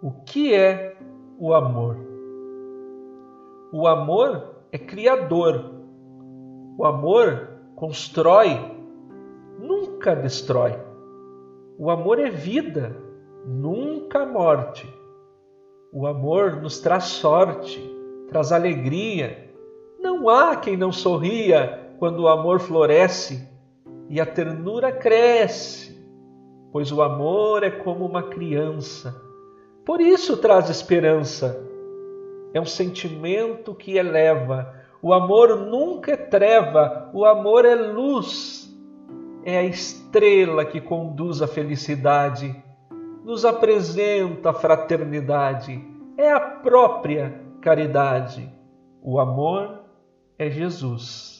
O que é o amor? O amor é criador. O amor constrói, nunca destrói. O amor é vida, nunca morte. O amor nos traz sorte, traz alegria. Não há quem não sorria quando o amor floresce e a ternura cresce, pois o amor é como uma criança. Por isso traz esperança. É um sentimento que eleva. O amor nunca é treva, o amor é luz. É a estrela que conduz à felicidade, nos apresenta a fraternidade, é a própria caridade. O amor é Jesus.